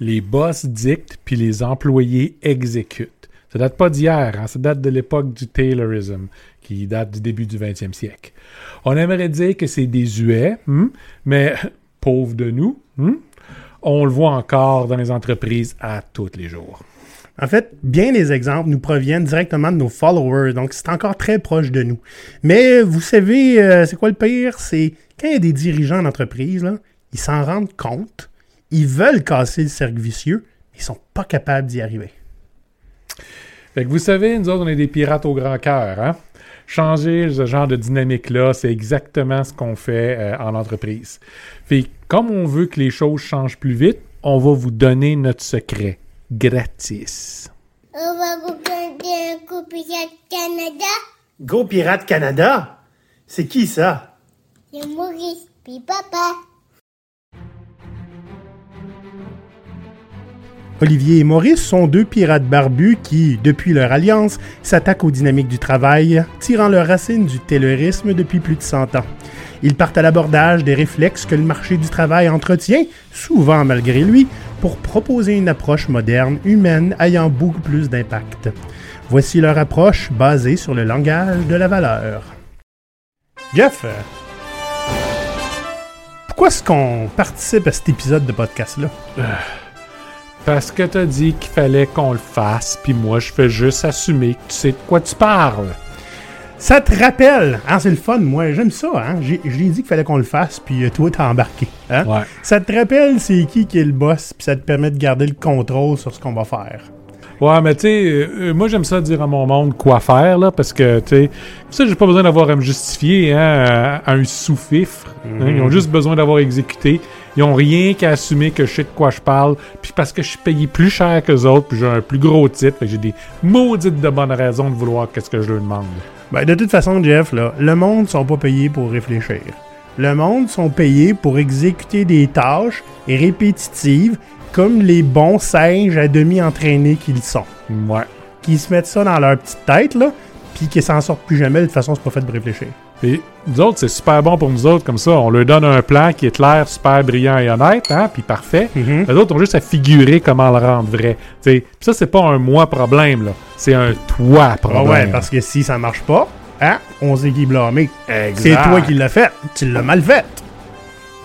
les boss dictent puis les employés exécutent. Ça date pas d'hier, hein, ça date de l'époque du Taylorism, qui date du début du 20e siècle. On aimerait dire que c'est désuet, hmm, mais pauvre de nous, hmm, on le voit encore dans les entreprises à tous les jours. En fait, bien des exemples nous proviennent directement de nos followers, donc c'est encore très proche de nous. Mais vous savez, euh, c'est quoi le pire? C'est quand il y a des dirigeants d'entreprise, ils s'en rendent compte, ils veulent casser le cercle vicieux, mais ils sont pas capables d'y arriver. Fait que vous savez, nous autres, on est des pirates au grand cœur, hein? Changer ce genre de dynamique-là, c'est exactement ce qu'on fait euh, en entreprise. Fait que, comme on veut que les choses changent plus vite, on va vous donner notre secret gratis. On va vous donner un coup Pirate Canada. Go Pirate Canada? C'est qui ça? C'est Maurice, puis papa. Olivier et Maurice sont deux pirates barbus qui, depuis leur alliance, s'attaquent aux dynamiques du travail, tirant leurs racines du taylorisme depuis plus de 100 ans. Ils partent à l'abordage des réflexes que le marché du travail entretient, souvent malgré lui, pour proposer une approche moderne, humaine, ayant beaucoup plus d'impact. Voici leur approche basée sur le langage de la valeur. Jeff, euh, pourquoi est-ce qu'on participe à cet épisode de podcast-là? Parce que t'as dit qu'il fallait qu'on le fasse, puis moi, je fais juste assumer que tu sais de quoi tu parles. Ça te rappelle, hein, c'est le fun, moi, j'aime ça, hein. J'ai dit qu'il fallait qu'on le fasse, puis euh, toi, t'as embarqué. Hein? Ouais. Ça te rappelle c'est qui qui est le boss, puis ça te permet de garder le contrôle sur ce qu'on va faire. Ouais, mais tu sais, euh, moi j'aime ça dire à mon monde quoi faire, là, parce que, tu sais, ça, j'ai pas besoin d'avoir à me justifier hein, à, à un sous-fifre. hein. ils ont juste besoin d'avoir exécuté. Ils ont rien qu'à assumer que je sais de quoi je parle, puis parce que je suis payé plus cher que les autres, puis j'ai un plus gros titre, fait que j'ai des maudites de bonnes raisons de vouloir qu'est-ce que je leur demande. Ben, de toute façon, Jeff, là, le monde sont pas payés pour réfléchir. Le monde sont payés pour exécuter des tâches répétitives comme les bons singes à demi entraînés qu'ils sont. Ouais. Qui se mettent ça dans leur petite tête, là, puis qui s'en sortent plus jamais, de toute façon, c'est pas fait de réfléchir. Puis nous autres, c'est super bon pour nous autres, comme ça, on leur donne un plan qui est clair, super brillant et honnête, hein, puis parfait. Mhm. Les autres ont juste à figurer comment le rendre vrai. Puis ça, c'est pas un moi problème, là. C'est un toi Ah problème. ouais, parce que si ça marche pas, hein, on sait qui. Exact. C'est toi qui l'as fait. Tu l'as mal fait.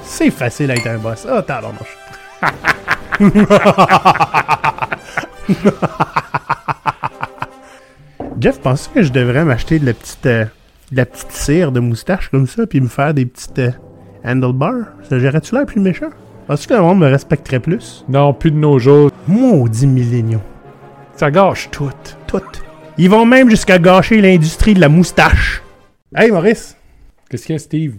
C'est facile à être un boss. Ah, t'as Jeff, penses que je devrais m'acheter de la petite, euh, de la petite cire de moustache comme ça, puis me faire des petites euh, handlebars? Ça gérerait-tu l'air plus méchant? Penses-tu que le monde me respecterait plus? Non, plus de nos jours. Maudit milléniaux. Ça gâche tout. Tout. Ils vont même jusqu'à gâcher l'industrie de la moustache. Hey Maurice! Qu'est-ce qu'il y a, Steve?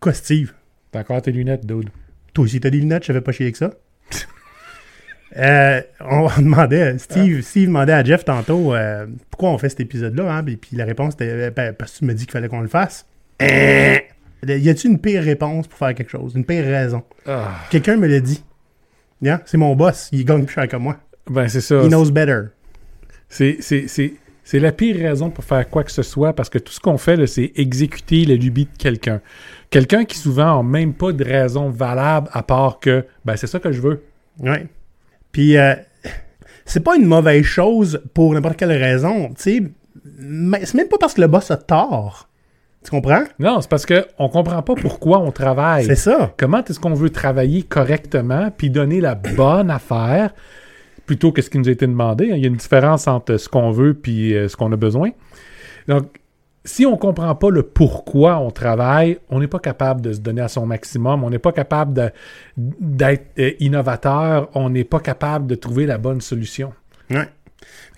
Quoi, Steve? T'as encore tes lunettes, dude. Toi aussi, t'as des lunettes, je fais pas chier avec ça. Euh, on demandait, Steve, Steve demandait à Jeff tantôt euh, pourquoi on fait cet épisode-là, hein, puis, puis la réponse était euh, ben, parce que tu me dis qu'il fallait qu'on le fasse. Y a-t-il une pire réponse pour faire quelque chose, une pire raison? Ah, Quelqu'un me l'a dit. Yeah, c'est mon boss, il gagne plus cher que moi. ben, c'est ça. He knows better. C'est, c'est, c'est, c'est la pire raison pour faire quoi que ce soit parce que tout ce qu'on fait, c'est exécuter la lubie de quelqu'un. Quelqu'un qui souvent n'a même pas de raison valable à part que, ben, c'est ça que je veux. Ouais. Puis, euh, c'est pas une mauvaise chose pour n'importe quelle raison. Tu sais, mais c'est même pas parce que le boss a tort. Tu comprends? Non, c'est parce que on comprend pas pourquoi on travaille. C'est ça. Comment est-ce qu'on veut travailler correctement puis donner la bonne affaire plutôt que ce qui nous a été demandé. hein? Il y a une différence entre ce qu'on veut puis euh, ce qu'on a besoin. Donc, si on comprend pas le pourquoi on travaille, on n'est pas capable de se donner à son maximum, on n'est pas capable d'être euh, innovateur, on n'est pas capable de trouver la bonne solution.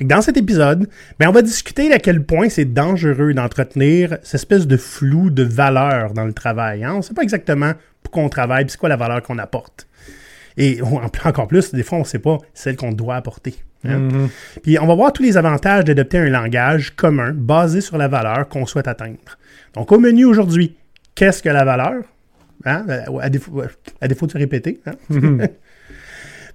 Dans cet épisode, ben on va discuter à quel point c'est dangereux d'entretenir cette espèce de flou de valeur dans le travail. hein. On ne sait pas exactement pourquoi on travaille, c'est quoi la valeur qu'on apporte. Et en- encore plus, des fois, on ne sait pas celle qu'on doit apporter. Hein. Puis on va voir tous les avantages d'adopter un langage commun basé sur la valeur qu'on souhaite atteindre. Donc au menu aujourd'hui, qu'est-ce que la valeur? Hein? À, défaut, à défaut de se répéter. hein?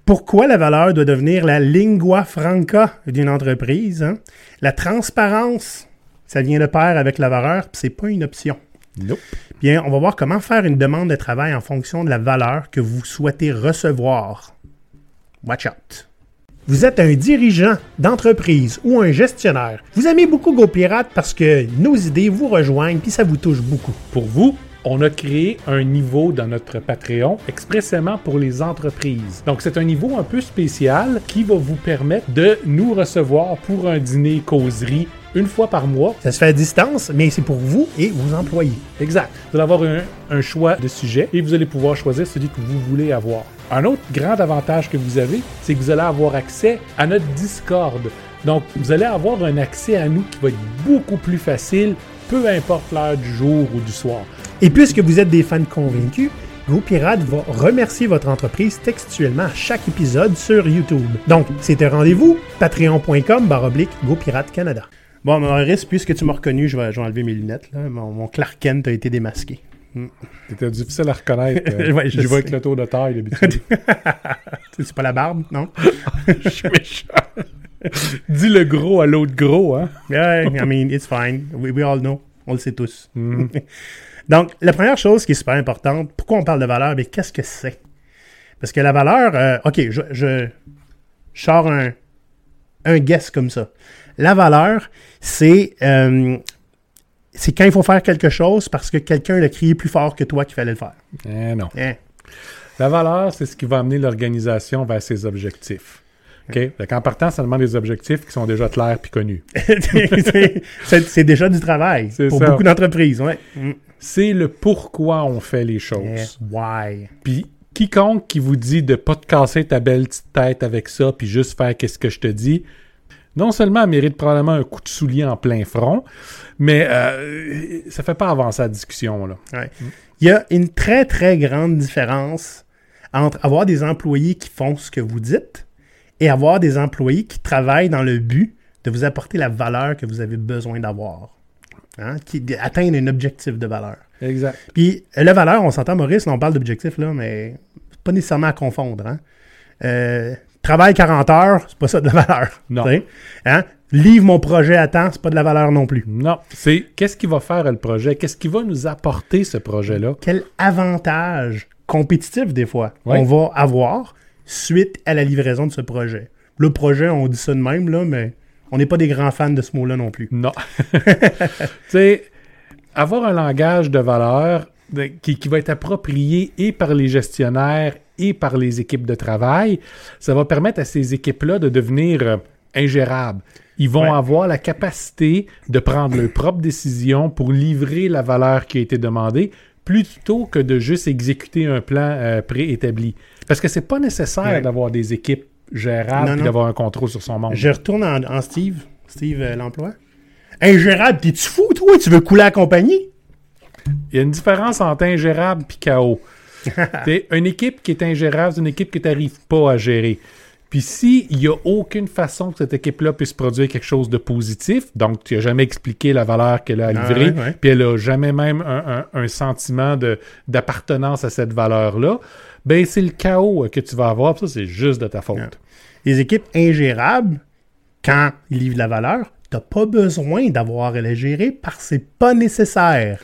Pourquoi la valeur doit devenir la lingua franca d'une entreprise? hein? La transparence, ça vient de pair avec la valeur, puis c'est pas une option. Nope. Bien, on va voir comment faire une demande de travail en fonction de la valeur que vous souhaitez recevoir. watch out. Vous êtes un dirigeant d'entreprise ou un gestionnaire. Vous aimez beaucoup GoPirate parce que nos idées vous rejoignent puis ça vous touche beaucoup. Pour vous, on a créé un niveau dans notre Patreon expressément pour les entreprises. Donc, c'est un niveau un peu spécial qui va vous permettre de nous recevoir pour un dîner causerie une fois par mois. Ça se fait à distance, mais c'est pour vous et vos employés. Exact. Vous allez avoir un, un choix de sujet et vous allez pouvoir choisir celui que vous voulez avoir. Un autre grand avantage que vous avez, c'est que vous allez avoir accès à notre Discord. Donc, vous allez avoir un accès à nous qui va être beaucoup plus facile, peu importe l'heure du jour ou du soir. Et puisque vous êtes des fans convaincus, GoPirate va remercier votre entreprise textuellement à chaque épisode sur YouTube. Donc, c'est un rendez-vous, patreon.com baroblique GoPirate Canada. Bon, Maurice, puisque tu m'as reconnu, je vais, je vais enlever mes lunettes. Là. Mon, mon Clark Kent a été démasqué. C'était difficile à reconnaître. euh, Ouais, je je vois avec le tour de taille d'habitude. C'est pas la barbe, non? je suis méchant. Dis le gros à l'autre gros, hein? Yeah, I mean, it's fine. We, we all know. On le sait tous. Mhm. Donc, la première chose qui est super importante, pourquoi on parle de valeur? Mais qu'est-ce que c'est? Parce que la valeur, euh, OK, je, je, je sors un, un guess comme ça. La valeur, c'est euh, c'est quand il faut faire quelque chose parce que quelqu'un l'a crié plus fort que toi qu'il fallait le faire. Eh non. Hein? La valeur, c'est ce qui va amener l'organisation vers ses objectifs. OK? Fait en partant, ça demande des objectifs qui sont déjà clairs puis connus. c'est déjà du travail pour ça. beaucoup d'entreprises. Ouais. Mm. C'est le pourquoi on fait les choses. Why? Puis quiconque qui vous dit de pas te casser ta belle petite tête avec ça puis juste faire qu'est-ce que je te dis, non seulement elle mérite probablement un coup de soulier en plein front, mais euh, ça fait pas avancer la discussion là. Ouais. Il y a une très, très grande différence entre avoir des employés qui font ce que vous dites et avoir des employés qui travaillent dans le but de vous apporter la valeur que vous avez besoin d'avoir. Hein? Qui atteindre un objectif de valeur. Exact. Puis, euh, la valeur, on s'entend, Maurice, là, on parle d'objectif, là, mais pas nécessairement à confondre. Hein? Euh, travaille 40 heures, c'est pas ça de la valeur. Non. Hein? Livre mon projet à temps, c'est pas de la valeur non plus. Non, c'est qu'est-ce qui va faire le projet, qu'est-ce qui va nous apporter ce projet-là? quel avantage compétitif des fois on va avoir suite à la livraison de ce projet? Le projet, on dit ça de même, là, mais on n'est pas des grands fans de ce mot-là non plus. Non. tu sais, avoir un langage de valeur de- qui, qui va être approprié et par les gestionnaires et par les équipes de travail, ça va permettre à ces équipes-là de devenir euh, ingérables. Ils vont Ouais. avoir la capacité de prendre leurs propres décisions pour livrer la valeur qui a été demandée plutôt que de juste exécuter un plan euh, préétabli. Parce que c'est pas nécessaire Ouais. d'avoir des équipes gérables et d'avoir un contrôle sur son monde. Je retourne en, en Steve. Steve, euh, l'emploi. Ingérable, t'es-tu fou, toi? Tu veux couler la compagnie? Il y a une différence entre ingérable et chaos. T'sais, une équipe qui est ingérable, c'est une équipe que tu n'arrives pas à gérer. Puis s'il n'y a aucune façon que cette équipe-là puisse produire quelque chose de positif, donc tu n'as jamais expliqué la valeur qu'elle a Ah, ouais, ouais. puis elle n'a jamais même un, un- un sentiment de- d'appartenance à cette valeur-là, ben c'est le chaos que tu vas avoir, puis ça c'est juste de ta faute. Ah. Les équipes ingérables, quand ils livrent la valeur, t'as pas besoin d'avoir à les gérer parce que c'est pas nécessaire.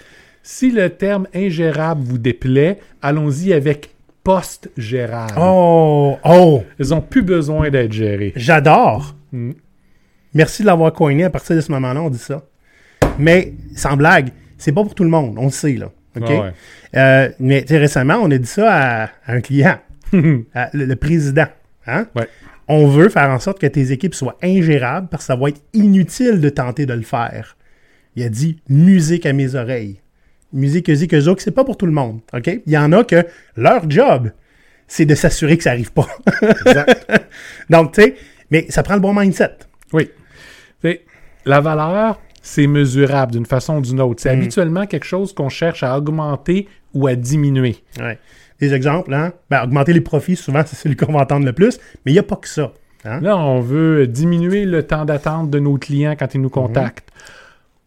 Si le terme ingérable vous déplaît, allons-y avec post-gérable. Oh, oh, Ils n'ont plus besoin d'être gérés. j'adore. Mm. Merci de l'avoir coiné. À partir de ce moment-là, on dit ça. Mais, sans blague, c'est pas pour tout le monde. On le sait, là. OK? Ah ouais. Euh, mais récemment, on a dit ça à, à un client, à le, le président. Hein? Ouais. On veut faire en sorte que tes équipes soient ingérables parce que ça va être inutile de tenter de le faire. Il a dit musique à mes oreilles. Musique zik que c'est pas pour tout le monde. OK? Il y en a que leur job, c'est de s'assurer que ça arrive pas. Exact. Donc, tu sais, mais ça prend le bon mindset. Oui. T'sais, la valeur, c'est mesurable d'une façon ou d'une autre. C'est Mm. habituellement quelque chose qu'on cherche à augmenter ou à diminuer. Ouais. Des exemples, hein? Ben, augmenter les profits, souvent, c'est celui qu'on va entendre le plus, mais il n'y a pas que ça. Hein? Là, on veut diminuer le temps d'attente de nos clients quand ils nous contactent.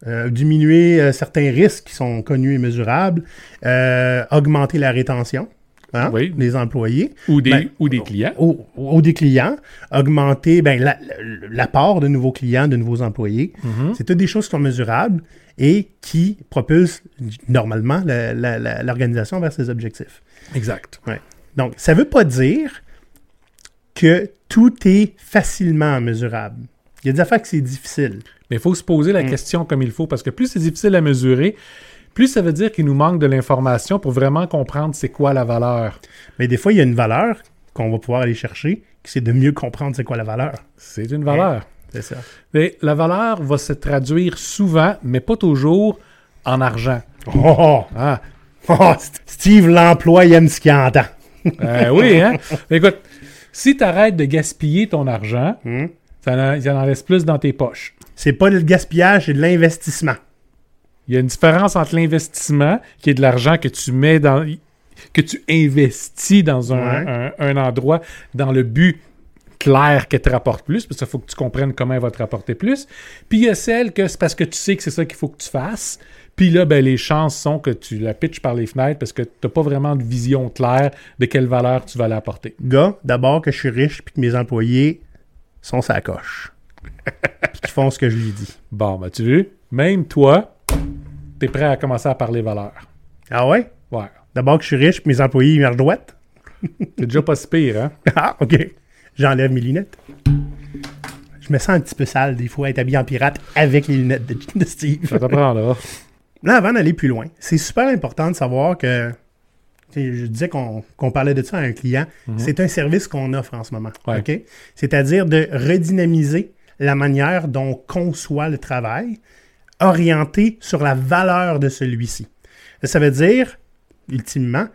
Euh, diminuer euh, certains risques qui sont connus et mesurables, euh, augmenter la rétention hein, Oui. des employés Ou des, Ben, ou des clients. ou, ou des clients, augmenter ben, la- la- l'apport de nouveaux clients, de nouveaux employés. Mhm. C'est toutes des choses qui sont mesurables et qui propulsent normalement l'organisation vers ses objectifs. Exact. Donc, ça ne veut pas dire que tout est facilement mesurable. Il y a des affaires que c'est difficile. Mais il faut se poser la Mm. question comme il faut, parce que plus c'est difficile à mesurer, plus ça veut dire qu'il nous manque de l'information pour vraiment comprendre c'est quoi la valeur. Mais des fois, il y a une valeur qu'on va pouvoir aller chercher, qui c'est de mieux comprendre c'est quoi la valeur. C'est une valeur. C'est ça. Mais la valeur va se traduire souvent, mais pas toujours, en argent. Oh, oh, Ah, oh, Steve l'emploi, il aime ce qu'il entend. euh, oui, hein? Écoute, si tu arrêtes de gaspiller ton argent, Hmm? ça en, ça en reste plus dans tes poches. C'est pas le gaspillage, c'est de l'investissement. Il y a une différence entre l'investissement, qui est de l'argent que tu mets dans. que tu investis dans un, Ouais. un- un endroit dans le but clair qu'elle te rapporte plus, parce qu'il faut que tu comprennes comment elle va te rapporter plus. Puis il y a celle que c'est parce que tu sais que c'est ça qu'il faut que tu fasses. Puis là, ben, les chances sont que tu la pitches par les fenêtres parce que tu n'as pas vraiment de vision claire de quelle valeur tu vas l'apporter. Gars, d'abord que je suis riche puis que mes employés sont sa coche. Puis qu'ils font ce que je lui dis. Bon, ben, tu veux, même toi, tu es prêt à commencer à parler valeur. Ah ouais? Ouais. D'abord que je suis riche mes employés, ils me redouettent. C'est déjà pas si pire, hein? Ah, OK. J'enlève mes lunettes. Je me sens un petit peu sale des fois être habillé en pirate avec les lunettes de, de Steve. Ça t'apprendra. Là, avant d'aller plus loin, c'est super important de savoir que, je disais qu'on parlait de ça à un client, c'est un service qu'on offre en ce moment. Ouais. OK? C'est-à-dire de redynamiser la manière dont on conçoit le travail, orienté sur la valeur de celui-ci. Ça veut dire, ultimement,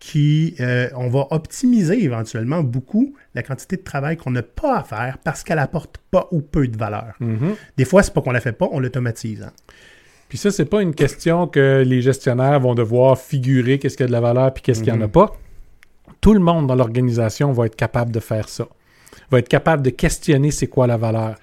qu'on va optimiser éventuellement beaucoup la quantité de travail qu'on n'a pas à faire parce qu'elle apporte pas ou peu de valeur. Mhm. Des fois, c'est pas qu'on la fait pas, on l'automatise. hein. Puis ça, c'est pas une question que les gestionnaires vont devoir figurer qu'est-ce qu'il y a de la valeur puis qu'est-ce qu'il n'y en a pas. Tout le monde dans l'organisation va être capable de faire ça. Va être capable de questionner c'est quoi la valeur.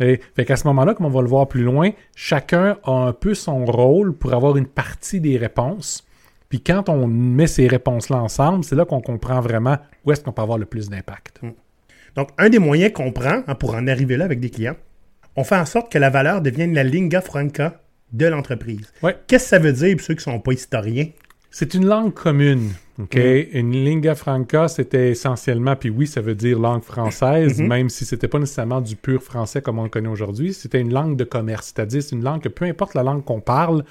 Et, fait qu'à ce moment-là, comme on va le voir plus loin, chacun a un peu son rôle pour avoir une partie des réponses. Puis quand on met ces réponses-là ensemble, c'est là qu'on comprend vraiment où est-ce qu'on peut avoir le plus d'impact. Donc, un des moyens qu'on prend hein, pour en arriver là avec des clients, on fait en sorte que la valeur devienne la lingua franca de l'entreprise. Ouais. Qu'est-ce que ça veut dire pour ceux qui ne sont pas historiens? C'est une langue commune. OK? Une lingua franca, c'était essentiellement, puis oui, ça veut dire langue française, Mhm. même si c'était pas nécessairement du pur français comme on le connaît aujourd'hui. C'était une langue de commerce. C'est-à-dire, c'est une langue que peu importe la langue qu'on parle,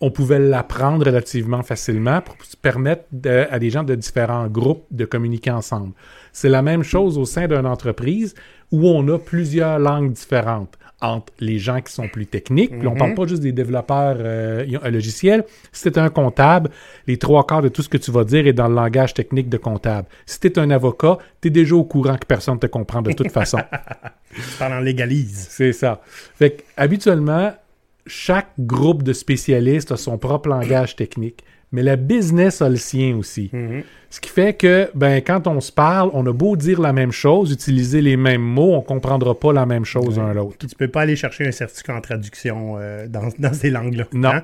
on pouvait l'apprendre relativement facilement pour permettre de- à des gens de différents groupes de communiquer ensemble. C'est la même chose au sein d'une entreprise où on a plusieurs langues différentes entre les gens qui sont plus techniques, puis on parle pas juste des développeurs euh, logiciels. Si tu un comptable, les trois quarts de tout ce que tu vas dire est dans le langage technique de comptable. Si tu es un avocat, tu es déjà au courant que personne ne te comprend de toute façon. En légalise. C'est ça. Fait que, habituellement, chaque groupe de spécialistes a son propre langage technique, mais la business a le sien aussi. Ce qui fait que, ben, quand on se parle, on a beau dire la même chose, utiliser les mêmes mots, on comprendra pas la même chose un l'autre. Tu peux pas aller chercher un certificat en traduction euh, dans, dans ces langues-là. Non. hein?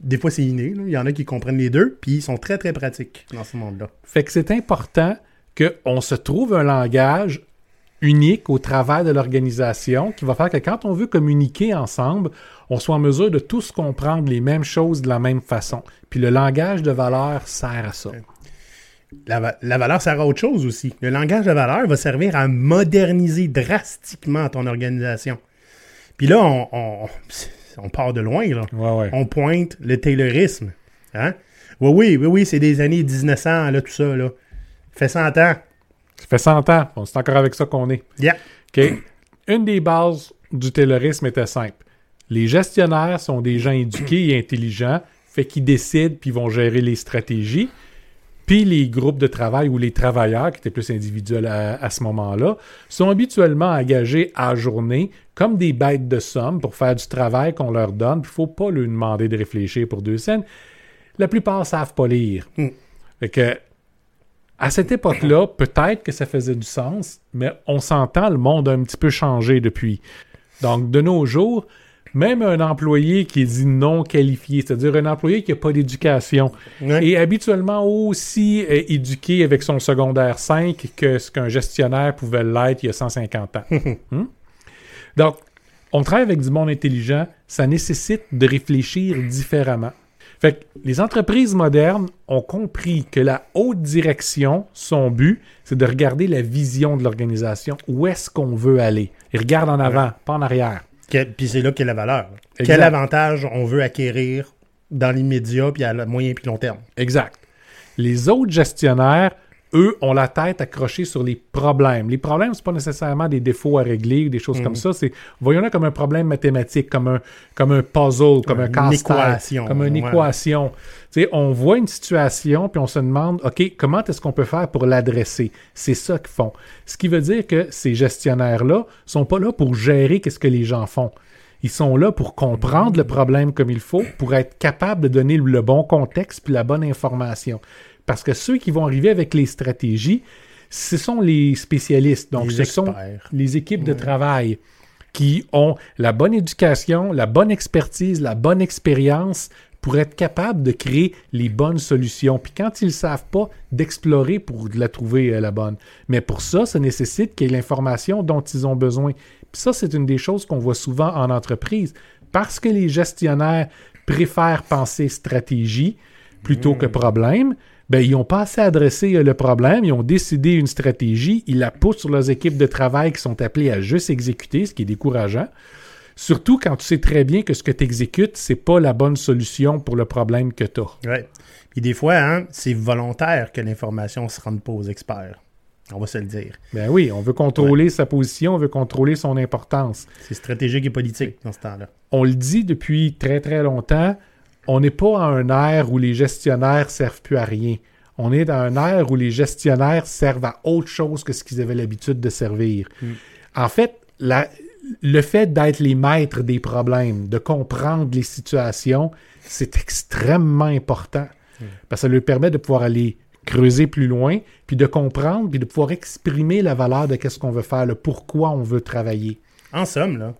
Des fois, c'est inné. là. Il y en a qui comprennent les deux, puis ils sont très, très pratiques dans ce monde-là. Fait que c'est important qu'on se trouve un langage unique au travail de l'organisation qui va faire que quand on veut communiquer ensemble, on soit en mesure de tous comprendre les mêmes choses de la même façon. Puis le langage de valeur sert à ça. La, va- la valeur sert à autre chose aussi. Le langage de valeur va servir à moderniser drastiquement ton organisation. Puis là, on, on, on part de loin. Là. Ouais, ouais. On pointe le taylorisme. Hein? Oui, oui, oui, oui, c'est des années 1900, là, tout ça. Là. Fait 100 ans. Ça fait 100 ans. Bon, c'est encore avec ça qu'on est. Yeah. OK? Une des bases du taylorisme était simple. Les gestionnaires sont des gens éduqués et intelligents, fait qu'ils décident puis vont gérer les stratégies. Puis les groupes de travail ou les travailleurs, qui étaient plus individuels à, à ce moment-là, sont habituellement engagés à journée comme des bêtes de somme pour faire du travail qu'on leur donne. Il ne faut pas leur demander de réfléchir pour deux scènes. La plupart savent pas lire. Mm. Fait que, à cette époque-là, peut-être que ça faisait du sens, mais on s'entend, le monde a un petit peu changé depuis. Donc, de nos jours, même un employé qui est dit non qualifié, c'est-à-dire un employé qui n'a pas d'éducation, Ouais. est habituellement aussi euh, éduqué avec son secondaire 5 que ce qu'un gestionnaire pouvait l'être il y a 150 ans. Hmm? Donc, on travaille avec du monde intelligent, ça nécessite de réfléchir différemment. Fait que les entreprises modernes ont compris que la haute direction, son but, c'est de regarder la vision de l'organisation. Où est-ce qu'on veut aller? Ils regardent en avant, pas en arrière. Que- Puis c'est là qu'est la valeur. Exact. Quel avantage on veut acquérir dans l'immédiat puis à moyen puis long terme? Exact. Les autres gestionnaires, eux, ont la tête accrochée sur les problèmes. Les problèmes, c'est pas nécessairement des défauts à régler ou des choses comme ça. C'est, voyons-le comme un problème mathématique, comme un, comme un puzzle, comme un Une casse-tête, équation, comme une ouais. équation. Tu sais, on voit une situation puis on se demande, OK, comment est-ce qu'on peut faire pour l'adresser? C'est ça qu'ils font. Ce qui veut dire que ces gestionnaires-là sont pas là pour gérer qu'est-ce que les gens font. Ils sont là pour comprendre le problème comme il faut, pour être capables de donner le bon contexte puis la bonne information. Parce que ceux qui vont arriver avec les stratégies, ce sont les spécialistes. Donc, Les ce sont les équipes de travail qui ont la bonne éducation, la bonne expertise, la bonne expérience pour être capables de créer les bonnes solutions. Puis quand ils ne savent pas, d'explorer pour la trouver euh, la bonne. Mais pour ça, ça nécessite qu'il y ait l'information dont ils ont besoin. Puis ça, c'est une des choses qu'on voit souvent en entreprise. Parce que les gestionnaires préfèrent penser stratégie plutôt que problème, ben, ils n'ont pas assez adressé euh, le problème, ils ont décidé une stratégie, ils la poussent sur leurs équipes de travail qui sont appelées à juste exécuter, ce qui est décourageant. Surtout quand tu sais très bien que ce que tu exécutes, c'est pas la bonne solution pour le problème que tu as. Ouais. Puis des fois, hein, c'est volontaire que l'information ne se rende pas aux experts. On va se le dire. Ben oui, on veut contrôler sa position, on veut contrôler son importance. C'est stratégique et politique dans ce temps-là. On le dit depuis très très longtemps, on n'est pas à un ère où les gestionnaires servent plus à rien. On est dans un ère où les gestionnaires servent à autre chose que ce qu'ils avaient l'habitude de servir. En fait, la- le fait d'être les maîtres des problèmes, de comprendre les situations, c'est extrêmement important. Parce que ça leur permet de pouvoir aller creuser plus loin, puis de comprendre, puis de pouvoir exprimer la valeur de qu'est-ce qu'on veut faire, le pourquoi on veut travailler. En somme, là,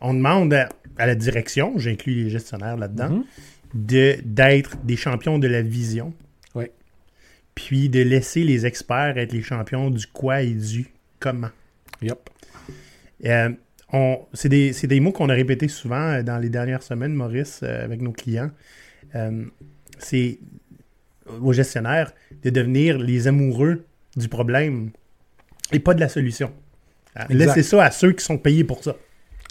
on demande à, à la direction, j'inclus les gestionnaires là-dedans, Mhm. D'être des champions de la vision, Oui. puis de laisser les experts être les champions du quoi et du comment. Yep. Euh, on- c'est des, des mots qu'on a répétés souvent euh, dans les dernières semaines, Maurice, euh, avec nos clients. Euh, c'est aux gestionnaires de devenir les amoureux du problème et pas de la solution. Laissez ça à ceux qui sont payés pour ça.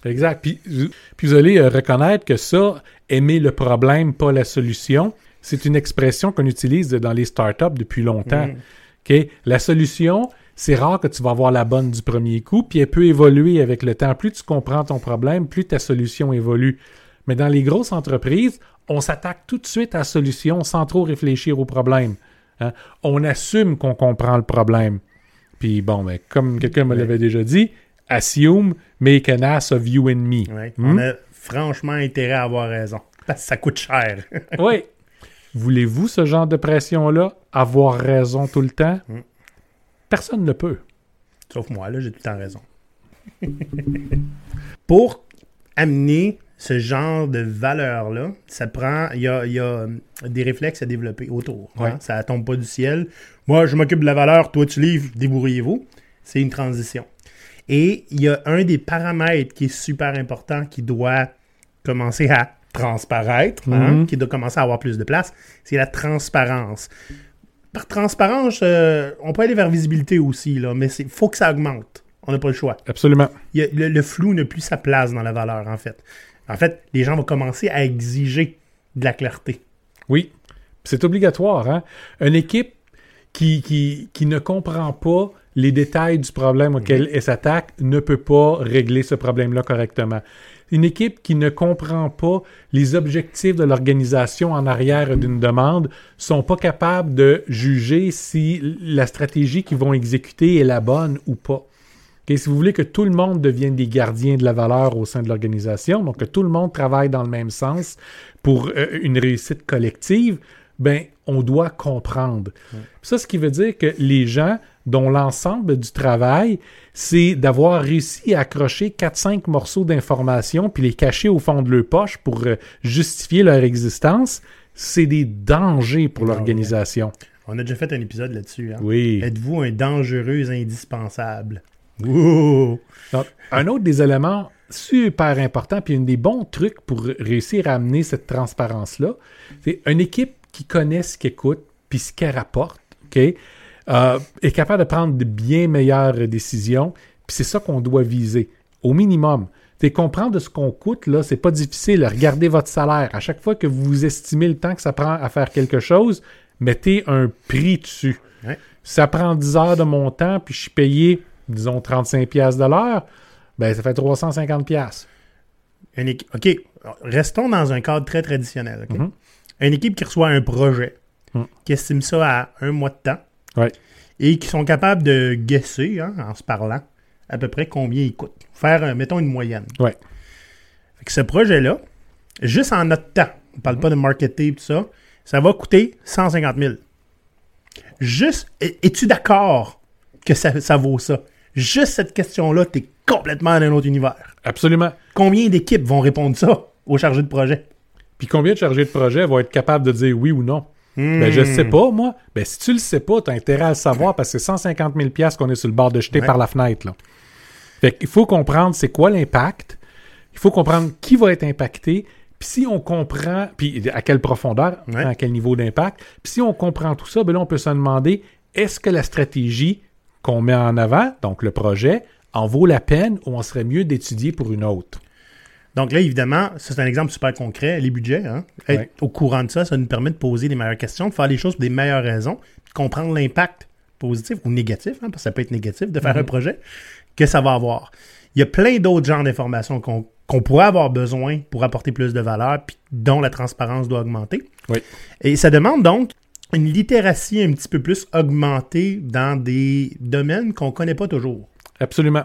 Exact. Puis, vous- puis vous allez euh, reconnaître que ça, aimer le problème, pas la solution, c'est une expression qu'on utilise dans les startups depuis longtemps. Mm. La solution, c'est rare que tu vas avoir la bonne du premier coup, puis elle peut évoluer avec le temps. Plus tu comprends ton problème, plus ta solution évolue. Mais dans les grosses entreprises, on s'attaque tout de suite à la solution sans trop réfléchir au problème. hein. On assume qu'on comprend le problème. Puis bon, ben, comme quelqu'un me l'avait déjà dit, assume, make an ass of you and me. Ouais. Hmm? On a franchement intérêt à avoir raison. Parce que ça coûte cher. Oui. Voulez-vous ce genre de pression-là? Avoir raison tout le temps? Mm. Personne ne peut. Sauf moi, là, j'ai tout le temps raison. Pour amener ce genre de valeur-là, ça prend. Il y a, il y a, euh, des réflexes à développer autour. hein. Ouais. Ça tombe pas du ciel. Moi, je m'occupe de la valeur, toi, tu livres, débrouillez-vous. C'est une transition. Et il y a un des paramètres qui est super important qui doit commencer à transparaître, hein, Mhm. qui doit commencer à avoir plus de place, c'est la transparence. Par transparence, euh, on peut aller vers visibilité aussi, là, mais il faut que ça augmente. On n'a pas le choix. Absolument. Il y a- le, le flou n'a plus sa place dans la valeur, en fait. En fait, les gens vont commencer à exiger de la clarté. Oui. C'est obligatoire. Hein? Une équipe qui, qui, qui ne comprend pas les détails du problème auquel elle s'attaque ne peut pas régler ce problème-là correctement. Une équipe qui ne comprend pas les objectifs de l'organisation en arrière d'une demande sont pas capables de juger si la stratégie qu'ils vont exécuter est la bonne ou pas. Si vous voulez que tout le monde devienne des gardiens de la valeur au sein de l'organisation, donc que tout le monde travaille dans le même sens pour euh, une réussite collective, ben on doit comprendre. Ça, ce qui veut dire que les gens dont l'ensemble du travail, c'est d'avoir réussi à accrocher 4-5 morceaux d'informations puis les cacher au fond de leur poche pour euh, justifier leur existence, c'est des dangers pour Ah, l'organisation. On a déjà fait un épisode là-dessus. hein. Oui. Êtes-vous un dangereux indispensable? Ouh. Donc, un autre des éléments super importants, puis un des bons trucs pour réussir à amener cette transparence-là, c'est une équipe qui connaît ce qu'elle coûte, puis ce qu'elle rapporte, OK, euh, est capable de prendre de bien meilleures décisions, puis c'est ça qu'on doit viser, au minimum. C'est comprendre de ce qu'on coûte, là, c'est pas difficile. Regardez votre salaire. À chaque fois que vous estimez le temps que ça prend à faire quelque chose, mettez un prix dessus. Ouais. Ça prend 10 heures de mon temps, puis je suis payé, disons, 35$ piastres de l'heure, ben ça fait 350$. piastres. Une équi- OK, restons dans un cadre très traditionnel. ok? Mhm. Une équipe qui reçoit un projet, Mhm. qui estime ça à un mois de temps, Ouais. et qui sont capables de guesser, hein, en se parlant, à peu près combien il coûte. Faire, euh, mettons, une moyenne. Ouais. Fait que ce projet-là, juste en notre temps, on Mhm. parle pas de marketing, tout ça, ça va coûter 150 000. Juste, es- es-tu d'accord que ça, ça vaut ça? Juste cette question-là, tu es complètement dans un autre univers. Absolument. Combien d'équipes vont répondre ça aux chargés de projet? Puis combien de chargés de projet vont être capables de dire oui ou non? Hmm. Ben, je sais pas, moi. Ben, si tu le sais pas, tu as intérêt à le savoir parce que c'est 150 000 piastres qu'on est sur le bord de jeter Ouais. par la fenêtre. Là. Fait qu'il faut comprendre c'est quoi l'impact. Il faut comprendre qui va être impacté. Puis si on comprend, puis à quelle profondeur, Ouais. à quel niveau d'impact. Puis si on comprend tout ça, ben là, on peut se demander, est-ce que la stratégie qu'on met en avant, donc le projet, en vaut la peine ou on serait mieux d'étudier pour une autre? Donc là, évidemment, c'est un exemple super concret, les budgets. hein. Être Ouais. au courant de ça, ça nous permet de poser des meilleures questions, de faire les choses pour des meilleures raisons, de comprendre l'impact positif ou négatif, hein, parce que ça peut être négatif de faire Mhm. un projet, que ça va avoir. Il y a plein d'autres genres d'informations qu'on qu'on pourrait avoir besoin pour apporter plus de valeur, puis dont la transparence doit augmenter. Oui. Et ça demande donc une littératie un petit peu plus augmentée dans des domaines qu'on ne connaît pas toujours. Absolument.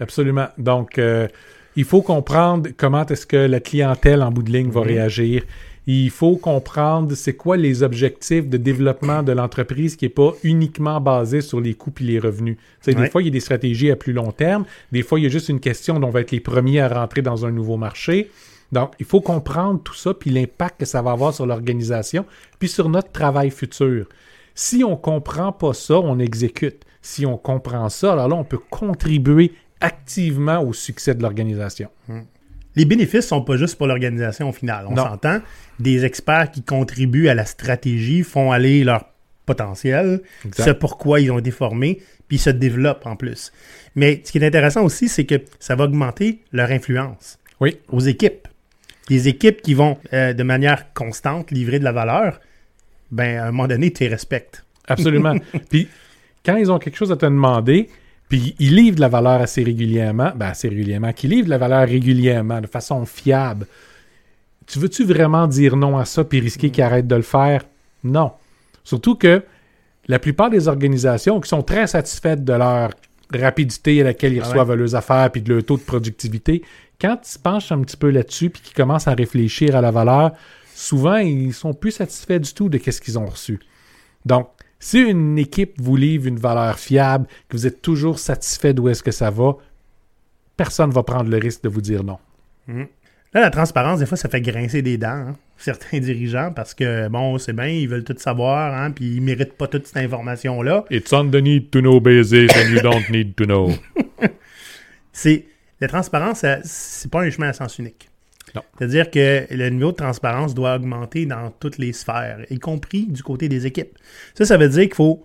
Absolument. Donc, euh, il faut comprendre comment est-ce que la clientèle en bout de ligne va Mhm. réagir. Il faut comprendre c'est quoi les objectifs de développement de l'entreprise qui n'est pas uniquement basé sur les coûts et les revenus. Des Ouais. fois, il y a des stratégies à plus long terme. Des fois, il y a juste une question dont on va être les premiers à rentrer dans un nouveau marché. Donc, il faut comprendre tout ça, puis l'impact que ça va avoir sur l'organisation, puis sur notre travail futur. Si on comprend pas ça, on exécute. Si on comprend ça, alors là, on peut contribuer activement au succès de l'organisation. Les bénéfices sont pas juste pour l'organisation au final. On s'entend. Des experts qui contribuent à la stratégie font aller leur potentiel, ce pourquoi ils ont été formés, puis ils se développent en plus. Mais ce qui est intéressant aussi, c'est que ça va augmenter leur influence Oui, aux équipes. Les équipes qui vont euh, de manière constante livrer de la valeur, ben à un moment donné, tu les respectes. absolument. puis, quand ils ont quelque chose à te demander, puis ils livrent de la valeur assez régulièrement, ben assez régulièrement, qu'ils livrent de la valeur régulièrement, de façon fiable, tu veux-tu vraiment dire non à ça puis risquer qu'ils arrêtent de le faire? Non. Surtout que la plupart des organisations qui sont très satisfaites de leur rapidité à laquelle ils Ah reçoivent leurs affaires puis de leur taux de productivité, quand ils se penchent un petit peu là-dessus puis qu'ils commencent à réfléchir à la valeur, souvent ils sont plus satisfaits du tout de ce qu'ils ont reçu. Donc, si une équipe vous livre une valeur fiable, que vous êtes toujours satisfait d'où est-ce que ça va, personne ne va prendre le risque de vous dire non. Là, la transparence, des fois, ça fait grincer des dents, hein, certains dirigeants, parce que, bon, c'est bien, ils veulent tout savoir, hein, puis ils méritent pas toute cette information-là. It's on the need to know basis and you don't need to know. c'est la transparence, c'est pas un chemin à sens unique. C'est-à-dire que le niveau de transparence doit augmenter dans toutes les sphères, y compris du côté des équipes. Ça, ça veut dire qu'il faut,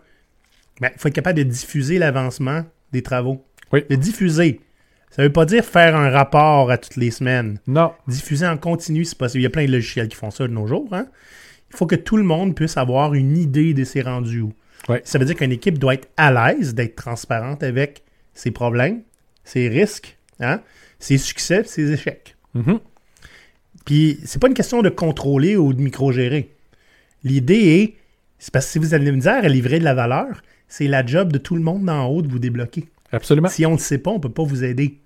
ben, faut être capable de diffuser l'avancement des travaux. Oui. De diffuser. Ça veut pas dire faire un rapport à toutes les semaines. Non, Diffuser en continu, c'est possible. Il y a plein de logiciels qui font ça de nos jours. hein. Il faut que tout le monde puisse avoir une idée de ses rendus. Ouais. Ça veut dire qu'une équipe doit être à l'aise d'être transparente avec ses problèmes, ses risques, hein, ses succès, ses échecs. Mhm. Puis c'est pas une question de contrôler ou de micro-gérer. L'idée est, c'est parce que si vous avez misère à livrer de la valeur, c'est la job de tout le monde d'en haut de vous débloquer. absolument. Si on ne sait pas, on peut pas vous aider.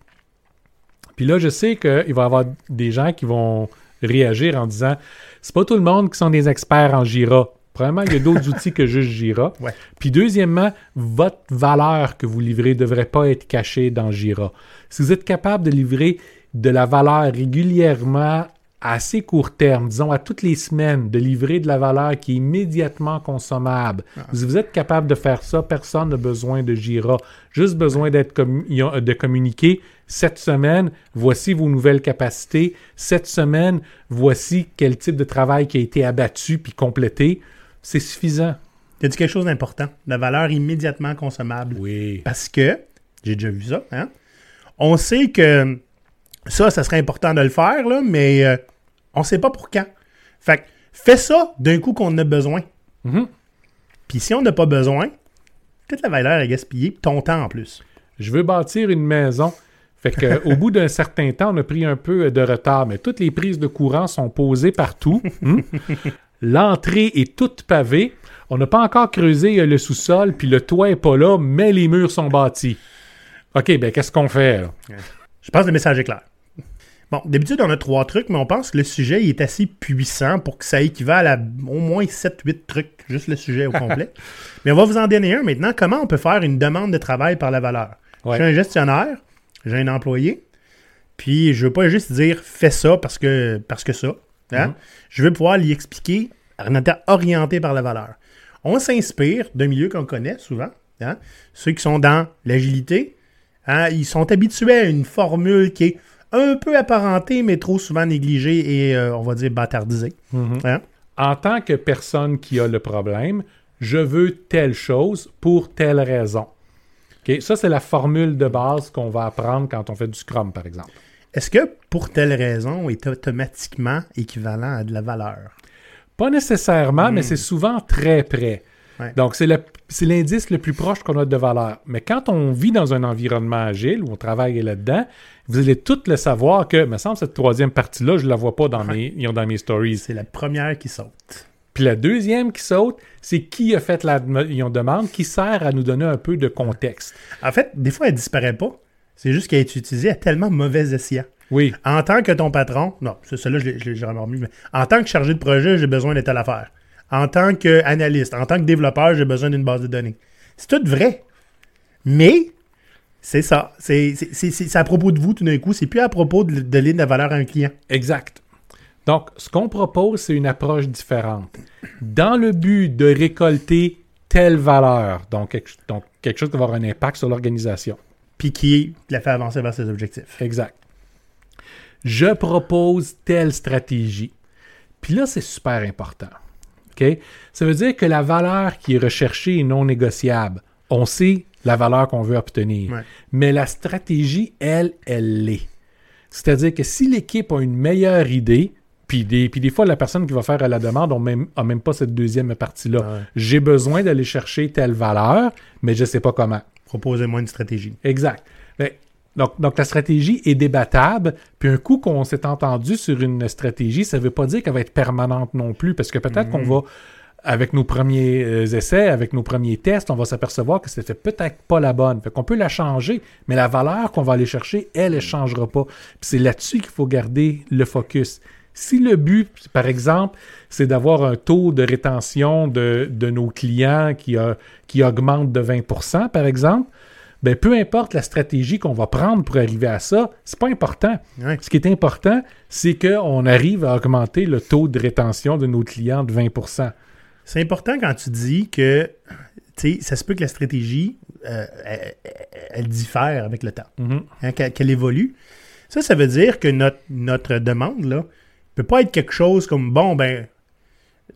Puis là, je sais qu'il va y avoir des gens qui vont réagir en disant c'est pas tout le monde qui sont des experts en Jira. Premièrement, il y a d'autres outils que juste Jira. Ouais. Puis deuxièmement, votre valeur que vous livrez ne devrait pas être cachée dans Jira. Si vous êtes capable de livrer de la valeur régulièrement à assez court terme, disons à toutes les semaines, de livrer de la valeur qui est immédiatement consommable. Si vous êtes capable de faire ça, personne n'a besoin de Jira. Juste besoin d'être de communiquer. Cette semaine, voici vos nouvelles capacités. Cette semaine, voici quel type de travail qui a été abattu puis complété. C'est suffisant. Tu as dit quelque chose d'important? La valeur immédiatement consommable? Oui. Parce que, j'ai déjà vu ça, hein? on sait que ça, ça serait important de le faire, là, mais euh, on sait pas pour quand. Fait que fais ça d'un coup qu'on a besoin. Mhm. Puis si on n'a pas besoin, toute la valeur est gaspillée, puis ton temps en plus. Je veux bâtir une maison. Fait que, au bout d'un certain temps, on a pris un peu de retard, mais toutes les prises de courant sont posées partout. Hmm? L'entrée est toute pavée. On n'a pas encore creusé euh, le sous-sol, puis le toit est pas là, mais les murs sont bâtis. OK, ben qu'est-ce qu'on fait? là? Je pense que le message est clair. Bon, d'habitude, on a trois trucs, mais on pense que le sujet il est assez puissant pour que ça équivale à au moins 7-8 trucs, juste le sujet au complet. mais on va vous en donner un maintenant. Comment on peut faire une demande de travail par la valeur? Ouais. J'ai un gestionnaire, j'ai un employé, puis je veux pas juste dire fais ça parce que, parce que ça. hein? Mhm. Je veux pouvoir lui expliquer en étant orienté par la valeur. On s'inspire d'un milieu qu'on connaît souvent. hein? Ceux qui sont dans l'agilité, hein, ils sont habitués à une formule qui est un peu apparentée, mais trop souvent négligée et, euh, on va dire, bâtardisée. Hein? En tant que personne qui a le problème, je veux telle chose pour telle raison. OK? Ça, c'est la formule de base qu'on va apprendre quand on fait du Scrum, par exemple. Est-ce que pour telle raison est automatiquement équivalent à de la valeur? Pas nécessairement, mais c'est souvent très près. Ouais. Donc, c'est l'indice le plus proche qu'on a de valeur. Mais quand on vit dans un environnement agile où on travaille là-dedans, vous allez tous le savoir que, me semble, cette troisième partie-là, je ne la vois pas dans, mes, dans mes stories. C'est la première qui saute. Puis la deuxième qui saute, c'est qui a fait la dem- demande, qui sert à nous donner un peu de contexte. En fait, des fois, elle disparaît pas. C'est juste qu'elle est utilisée à tellement mauvais escient. Oui, En tant que ton patron, non, c'est celle-là, je l'ai- je l'ai j'ai remis, mais en tant que chargé de projet, j'ai besoin de telle affaire. En tant qu'analyste, en tant que développeur, j'ai besoin d'une base de données. C'est tout vrai. Mais, c'est ça. C'est à propos de vous tout d'un coup. C'est plus à propos de, de donner de la valeur à un client. Exact. Donc, ce qu'on propose, c'est une approche différente. Dans le but de récolter telle valeur, donc quelque, donc quelque chose qui va avoir un impact sur l'organisation. Puis qui la fait avancer vers ses objectifs. Exact. Je propose telle stratégie. Puis là, c'est super important. Ça veut dire que la valeur qui est recherchée est non négociable. On sait la valeur qu'on veut obtenir. Ouais. Mais la stratégie, elle, elle l'est. C'est-à-dire que si l'équipe a une meilleure idée, puis des, puis des fois, la personne qui va faire la demande n'a même, a même pas cette deuxième partie-là. Ouais. J'ai besoin d'aller chercher telle valeur, mais je ne sais pas comment. Proposez-moi une stratégie. Exact. Mais, donc, donc, la stratégie est débattable. Puis un coup qu'on s'est entendu sur une stratégie, ça ne veut pas dire qu'elle va être permanente non plus, parce que peut-être qu'on va, avec nos premiers euh, essais, avec nos premiers tests, on va s'apercevoir que c'était peut-être pas la bonne. Fait qu'on peut la changer, mais la valeur qu'on va aller chercher, elle, elle ne changera pas. Puis c'est là-dessus qu'il faut garder le focus. Si le but, par exemple, c'est d'avoir un taux de rétention de, de nos clients qui, a, qui augmente de 20% par exemple, ben, peu importe la stratégie qu'on va prendre pour arriver à ça, c'est pas important. Ce qui est important, c'est qu'on arrive à augmenter le taux de rétention de nos clients de 20% C'est important quand tu dis que, tu sais, ça se peut que la stratégie, euh, elle, diffère avec le temps, Mhm. hein, qu'elle qu'elle évolue. Ça, ça veut dire que notre, notre demande, là, peut pas être quelque chose comme, bon, ben,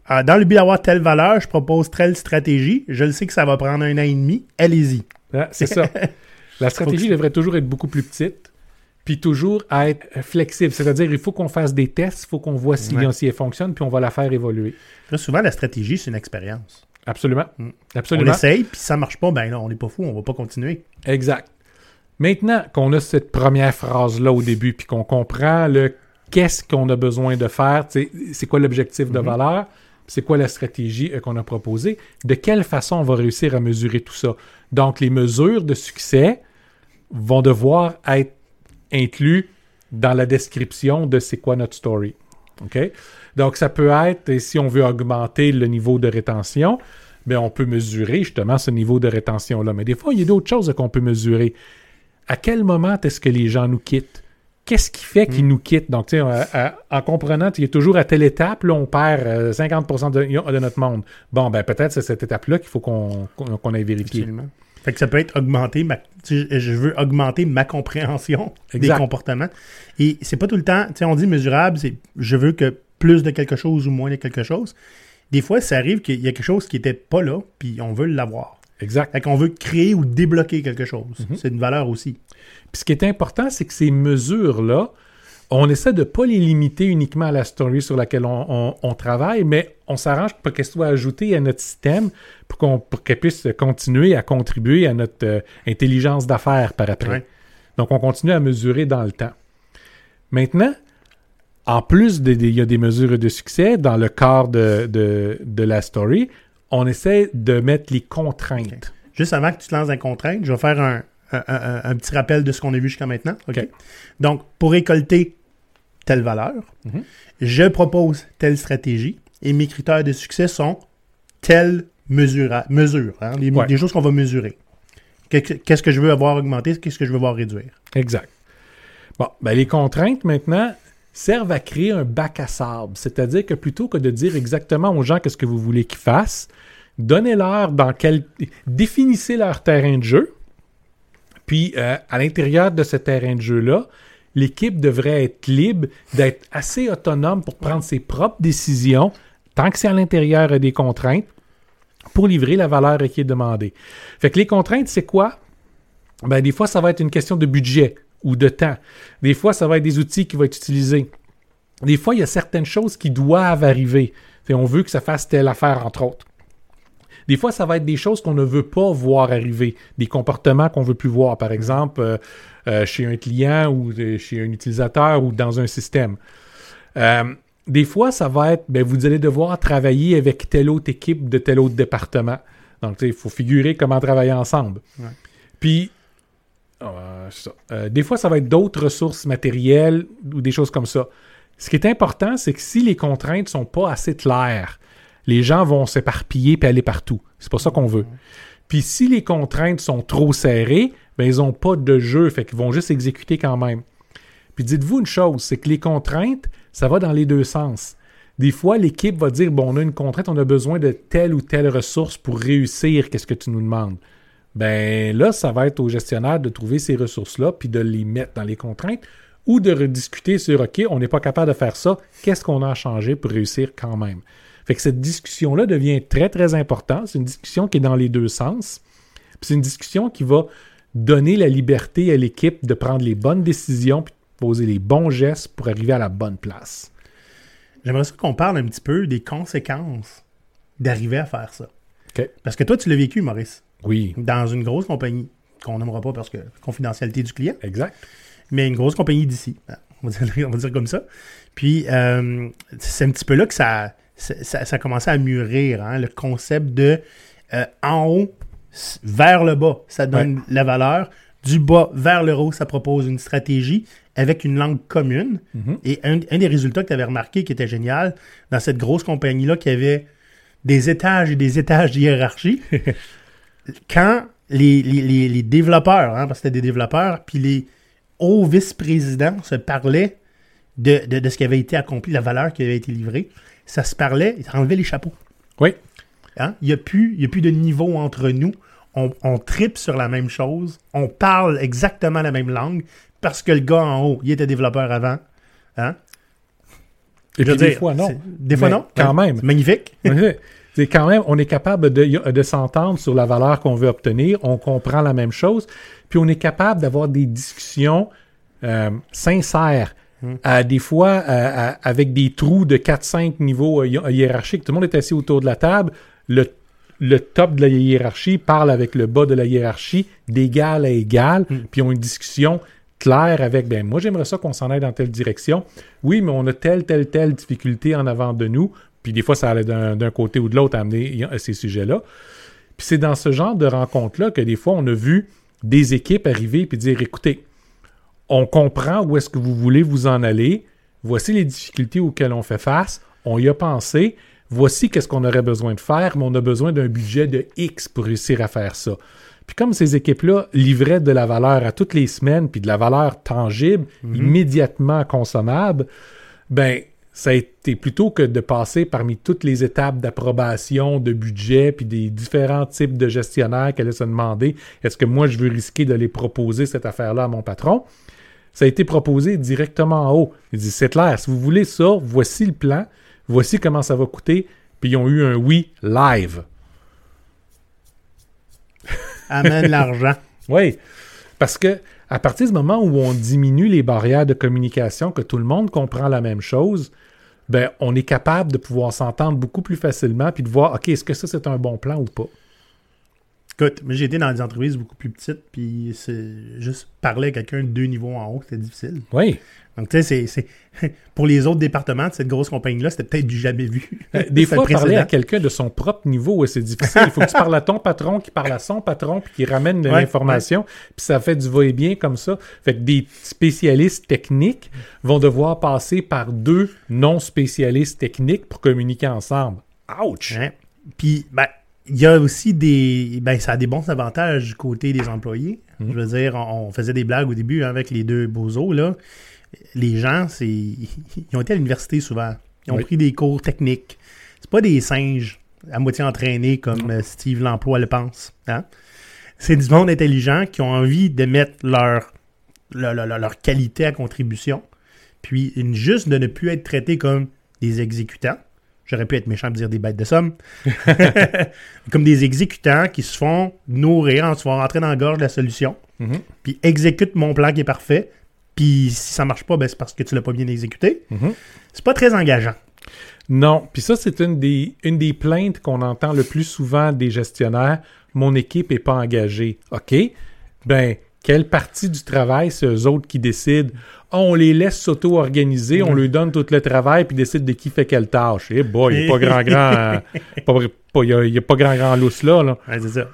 ah, dans le but d'avoir telle valeur, je propose telle stratégie, je le sais que ça va prendre un an et demi, allez-y. Ah, c'est ça. La stratégie devrait toujours être beaucoup plus petite, puis toujours être flexible. C'est-à-dire, il faut qu'on fasse des tests, il faut qu'on voit si, Ouais. si elle fonctionne, puis on va la faire évoluer. Là, souvent, la stratégie, c'est une expérience. Absolument. Mm. Absolument. On essaye, puis si ça marche pas, ben là, on n'est pas fou, on va pas continuer. Exact. Maintenant qu'on a cette première phrase-là au début, puis qu'on comprend le qu'est-ce qu'on a besoin de faire, c'est quoi l'objectif de valeur, puis c'est quoi la stratégie euh, qu'on a proposée, de quelle façon on va réussir à mesurer tout ça? Donc, les mesures de succès vont devoir être inclus dans la description de c'est quoi notre story. Donc, ça peut être, si on veut augmenter le niveau de rétention, bien, on peut mesurer justement ce niveau de rétention-là. Mais des fois, il y a d'autres choses qu'on peut mesurer. À quel moment est-ce que les gens nous quittent? Qu'est-ce qui fait qu'ils Mm. nous quittent? Donc, tu sais, euh, euh, en comprenant, tu es toujours à telle étape, là, on perd euh, 50% de, de notre monde. Bon, ben peut-être c'est cette étape-là qu'il faut qu'on aille vérifier. Absolument. Fait que ça peut être augmenter ma, je veux augmenter ma compréhension Exact. des comportements. Et c'est pas tout le temps, tu sais, on dit mesurable, c'est je veux que plus de quelque chose ou moins de quelque chose. Des fois, ça arrive qu'il y a quelque chose qui était pas là, puis on veut l'avoir. Exact. Fait qu'on veut créer ou débloquer quelque chose. Mhm. C'est une valeur aussi. Puis ce qui est important, c'est que ces mesures-là, on essaie de pas les limiter uniquement à la story sur laquelle on, on- on travaille, mais on s'arrange pour qu'elles soient ajoutées à notre système pour qu'on pour qu'elles puissent continuer à contribuer à notre euh, intelligence d'affaires par après. Ouais. Donc, on continue à mesurer dans le temps. Maintenant, en plus, de- de- il y a des mesures de succès dans le corps de, de- de la story, on essaie de mettre les contraintes. Juste avant que tu te lances dans les contraintes, je vais faire un, un- un- un petit rappel de ce qu'on a vu jusqu'à maintenant. Donc, pour récolter telle valeur, Mhm. je propose telle stratégie et mes critères de succès sont telle mesure, mesure hein, les, Ouais. choses qu'on va mesurer. Qu'est- Qu'est-ce que je veux avoir augmenté, qu'est-ce que je veux voir réduire? Exact. Bon, ben les contraintes maintenant servent à créer un bac à sable. C'est-à-dire que plutôt que de dire exactement aux gens qu'est-ce que vous voulez qu'ils fassent, donnez-leur dans quel. définissez leur terrain de jeu. Puis euh, à l'intérieur de ce terrain de jeu-là, l'équipe devrait être libre d'être assez autonome pour prendre ses propres décisions, tant que c'est à l'intérieur des contraintes, pour livrer la valeur qui est demandée. Fait que les contraintes, c'est quoi? Ben, des fois, ça va être une question de budget ou de temps. Des fois, ça va être des outils qui vont être utilisés. Des fois, il y a certaines choses qui doivent arriver. T'sais, on veut que ça fasse telle affaire, entre autres. Des fois, ça va être des choses qu'on ne veut pas voir arriver, des comportements qu'on veut plus voir, par exemple, euh, euh, chez un client ou euh, chez un utilisateur ou dans un système. Des fois, ça va être, ben, vous allez devoir travailler avec telle autre équipe de tel autre département. Donc, il faut figurer comment travailler ensemble. Ouais. Puis, euh, ça. Euh, des fois, ça va être d'autres ressources matérielles ou des choses comme ça. Ce qui est important, c'est que si les contraintes sont pas assez claires, les gens vont s'éparpiller et aller partout. C'est pas ça qu'on veut. Puis si les contraintes sont trop serrées, ben ils n'ont pas de jeu, fait qu'ils vont juste exécuter quand même. Puis dites-vous une chose, c'est que les contraintes, ça va dans les deux sens. Des fois, l'équipe va dire, bon, on a une contrainte, on a besoin de telle ou telle ressource pour réussir, qu'est-ce que tu nous demandes? Ben là, ça va être au gestionnaire de trouver ces ressources-là, puis de les mettre dans les contraintes, ou de rediscuter sur, OK, on n'est pas capable de faire ça, qu'est-ce qu'on a à changer pour réussir quand même? Fait que cette discussion-là devient très, très importante. C'est une discussion qui est dans les deux sens. Puis c'est une discussion qui va donner la liberté à l'équipe de prendre les bonnes décisions puis de poser les bons gestes pour arriver à la bonne place. J'aimerais ça qu'on parle un petit peu des conséquences d'arriver à faire ça. Parce que toi, tu l'as vécu, Maurice, Oui, dans une grosse compagnie qu'on n'aimera pas parce que confidentialité du client. exact. mais une grosse compagnie d'ici. On va dire, on va dire comme ça. Puis, euh, c'est un petit peu là que ça, ça, commencé à mûrir, hein, le concept de euh, en haut vers le bas, ça donne la valeur. Du bas vers le haut, ça propose une stratégie avec une langue commune. Mhm. Et un, un des résultats que tu avais remarqué qui était génial, dans cette grosse compagnie-là qui avait des étages et des étages de hiérarchie, quand les, les- les- les développeurs, hein, parce que c'était des développeurs, puis les hauts vice-présidents se parlaient de, de- de ce qui avait été accompli, la valeur qui avait été livrée, ça se parlait, ils enlevaient les chapeaux. Oui, Hein? Il n'y a, plus- il y a plus de niveau entre nous. On, on tripe sur la même chose. On parle exactement la même langue parce que le gars en haut, il était développeur avant. Hein? et puis des dire, fois, non. Des fois, Mais non? quand Ouais, même. Magnifique. C'est quand même, on est capable de, de s'entendre sur la valeur qu'on veut obtenir, on comprend la même chose, puis on est capable d'avoir des discussions euh, sincères. À des fois, à- à- avec des trous de 4-5 niveaux euh, hi- hiérarchiques, tout le monde est assis autour de la table, le, le top de la hiérarchie parle avec le bas de la hiérarchie, d'égal à égal, Hmm. puis ont une discussion claire avec, ben moi j'aimerais ça qu'on s'en aille dans telle direction. Oui, mais on a telle, telle, telle difficulté en avant de nous. Puis des fois, ça allait d'un côté ou de l'autre à amener à ces sujets-là. Puis c'est dans ce genre de rencontre-là que des fois, on a vu des équipes arriver et dire, écoutez, on comprend où est-ce que vous voulez vous en aller. Voici les difficultés auxquelles on fait face. On y a pensé. Voici qu'est-ce qu'on aurait besoin de faire, mais on a besoin d'un budget de X pour réussir à faire ça. Puis comme ces équipes-là livraient de la valeur à toutes les semaines, puis de la valeur tangible, immédiatement consommable, ben ça a été plutôt que de passer parmi toutes les étapes d'approbation, de budget, puis des différents types de gestionnaires qu'elle allait se demander est-ce que moi je veux risquer de les proposer cette affaire-là à mon patron? Ça a été proposé directement en haut. Il dit c'est clair, si vous voulez ça, voici le plan, voici comment ça va coûter, puis ils ont eu un oui live. Amène l'argent. Oui, parce que à partir du moment où on diminue les barrières de communication, que tout le monde comprend la même chose, ben on est capable de pouvoir s'entendre beaucoup plus facilement puis de voir ok est-ce que ça c'est un bon plan ou pas? Écoute, moi j'ai été dans des entreprises beaucoup plus petites, puis c'est juste parler à quelqu'un de deux niveaux en haut, c'était difficile. Oui. Donc, tu sais, c'est- pour les autres départements de cette grosse compagnie-là, c'était peut-être du jamais vu. Euh, Des fois, le parler à quelqu'un de son propre niveau, c'est difficile. Il faut que tu parles à ton patron, qui parle à son patron, puis qui ramène de Ouais, l'information. Puis ça fait du va-et-bien comme ça. Fait que des spécialistes techniques vont devoir passer par deux non-spécialistes techniques pour communiquer ensemble. Ouch! Hein? Puis, ben, il y a aussi des. Ben, ça a des bons avantages du côté des employés. Mhm. Je veux dire, on, on faisait des blagues au début hein, avec les deux bozos, là. Les gens, c'est. Ils ont été à l'université souvent. Ils ont Oui. pris des cours techniques. C'est pas des singes à moitié entraînés comme euh, Steve L'Emploi le pense. Hein? C'est du monde intelligent qui ont envie de mettre leur, leur, leur- leur qualité à contribution. Puis une- juste de ne plus être traités comme des exécutants. J'aurais pu être méchant et dire des bêtes de somme. comme des exécutants qui se font nourrir en se font rentrer dans la gorge de la solution. Mhm. Puis exécutent mon plan qui est parfait. Puis si ça marche pas, ben, c'est parce que tu l'as pas bien exécuté. Mhm. C'est pas très engageant. Non, puis ça, c'est une des, une des plaintes qu'on entend le plus souvent des gestionnaires. Mon équipe n'est pas engagée. OK? Ben, quelle partie du travail, c'est eux autres qui décident? Ah, on les laisse s'auto-organiser, on leur donne tout le travail, puis décide de qui fait quelle tâche. Eh boy, il n'y a pas grand grand... euh, Il y a, pas grand grand lousse là, là. Ouais, c'est ça.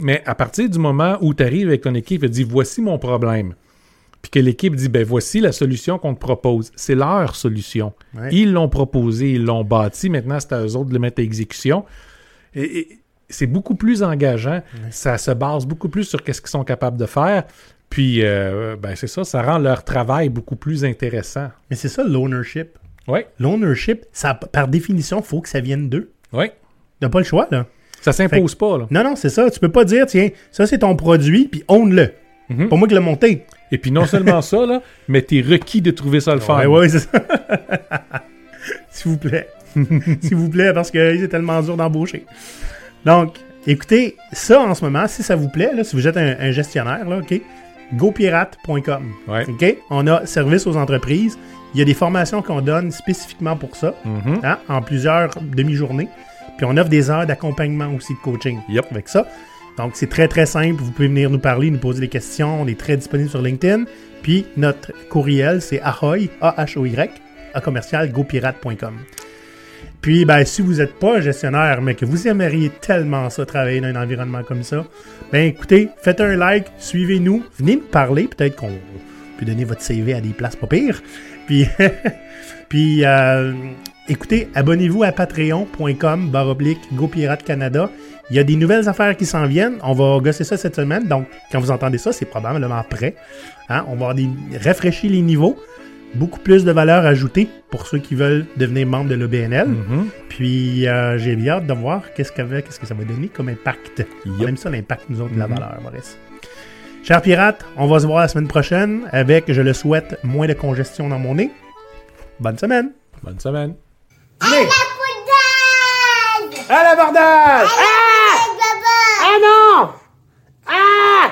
Mais à partir du moment où tu arrives avec ton équipe et dis voici mon problème, puis que l'équipe dit ben voici la solution qu'on te propose, c'est leur solution. Ouais. Ils l'ont proposé, ils l'ont bâti, maintenant c'est à eux autres de le mettre à exécution. Et, et c'est beaucoup plus engageant, ça se base beaucoup plus sur qu'est-ce qu'ils sont capables de faire. Puis, euh, ben c'est ça, ça rend leur travail beaucoup plus intéressant. Mais c'est ça l'ownership. Oui, L'ownership, ça, par définition, faut que ça vienne d'eux. oui. T'as pas le choix, là. Ça s'impose pas, là. Non, non, c'est ça. Tu peux pas dire, tiens, ça c'est ton produit, puis own-le. Pas moi qui l'ai monté. Et puis non seulement ça, là, mais t'es requis de trouver ça le fun. Ouais, ouais, c'est ça. S'il vous plaît. S'il vous plaît, parce que c'est tellement dur d'embaucher. Donc, écoutez, ça en ce moment, si ça vous plaît, là, si vous êtes un, un gestionnaire, là, OK, gopirate.com. Ouais. OK? On a service aux entreprises. Il y a des formations qu'on donne spécifiquement pour ça, Mhm. hein, en plusieurs demi-journées. Puis on offre des heures d'accompagnement aussi de coaching Yep. avec ça. Donc, c'est très, très simple. Vous pouvez venir nous parler, nous poser des questions. On est très disponible sur LinkedIn. Puis, notre courriel, c'est ahoy, A-H-O-Y, à commercial, gopirate.com. Puis, ben, si vous n'êtes pas un gestionnaire, mais que vous aimeriez tellement ça, travailler dans un environnement comme ça, ben, écoutez, faites un like, suivez-nous, venez nous parler. Peut-être qu'on peut donner votre CV à des places pas pires. Puis, puis euh, écoutez, abonnez-vous à patreon.com baroblique GoPirate Canada. Il y a des nouvelles affaires qui s'en viennent. On va gosser ça cette semaine. Donc, quand vous entendez ça, c'est probablement prêt. Hein? On va avoir rafraîchir les niveaux. Beaucoup plus de valeur ajoutée pour ceux qui veulent devenir membre de l'OBNL. Mhm. Puis, euh, j'ai bien hâte de voir qu'est-ce, qu'avait- qu'est-ce que ça va donner comme impact. On Yep. aime ça, l'impact, nous autres, de la Mhm. valeur, Maurice. Chers pirates, on va se voir la semaine prochaine avec, je le souhaite, moins de congestion dans mon nez. Bonne semaine! Bonne semaine. Allez! Poudade À l'abordage! Bye bye Ah non! Ah!